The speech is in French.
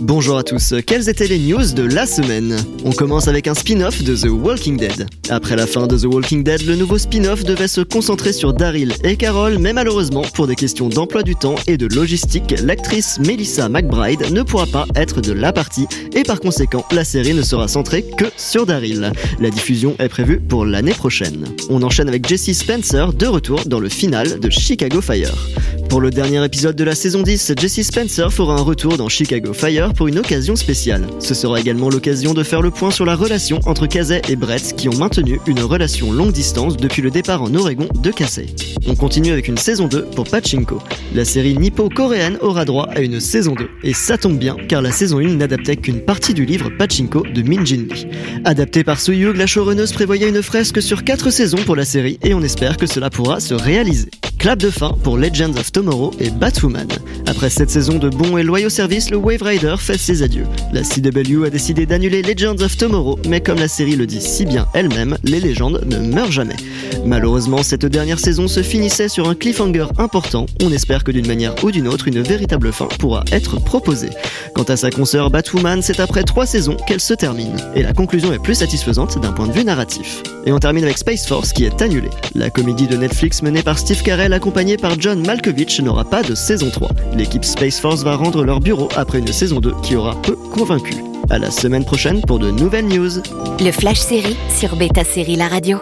Bonjour à tous, quelles étaient les news de la semaine On commence avec un spin-off de The Walking Dead. Après la fin de The Walking Dead, le nouveau spin-off devait se concentrer sur Daryl et Carol, mais malheureusement, pour des questions d'emploi du temps et de logistique, l'actrice Melissa McBride ne pourra pas être de la partie et par conséquent, la série ne sera centrée que sur Daryl. La diffusion est prévue pour l'année prochaine. On enchaîne avec Jesse Spencer de retour dans le final de Chicago Fire. Pour le dernier épisode de la saison 10, Jesse Spencer fera un retour dans Chicago Fire pour une occasion spéciale. Ce sera également l'occasion de faire le point sur la relation entre Casey et Brett qui ont maintenu une relation longue distance depuis le départ en Oregon de Casey. On continue avec une saison 2 pour Pachinko. La série nippo-coréenne aura droit à une saison 2. Et ça tombe bien car la saison 1 n'adaptait qu'une partie du livre Pachinko de Min Jin Lee. Adapté par Soyug, la showrunneuse prévoyait une fresque sur 4 saisons pour la série et on espère que cela pourra se réaliser. Clap de fin pour Legends of Tomorrow et Batwoman. Après cette saison de bons et loyaux services, le Wave Rider fait ses adieux. La CW a décidé d'annuler Legends of Tomorrow, mais comme la série le dit si bien elle-même, les légendes ne meurent jamais. Malheureusement, cette dernière saison se finissait sur un cliffhanger important. On espère que d'une manière ou d'une autre, une véritable fin pourra être proposée. Quant à sa consoeur Batwoman, c'est après trois saisons qu'elle se termine. Et la conclusion est plus satisfaisante d'un point de vue narratif. Et on termine avec Space Force qui est annulée. La comédie de Netflix menée par Steve Carell accompagné par John Malkovich n'aura pas de saison 3. L'équipe Space Force va rendre leur bureau après une saison 2 qui aura peu convaincu. À la semaine prochaine pour de nouvelles news. Le Flash Série sur Beta Série La Radio.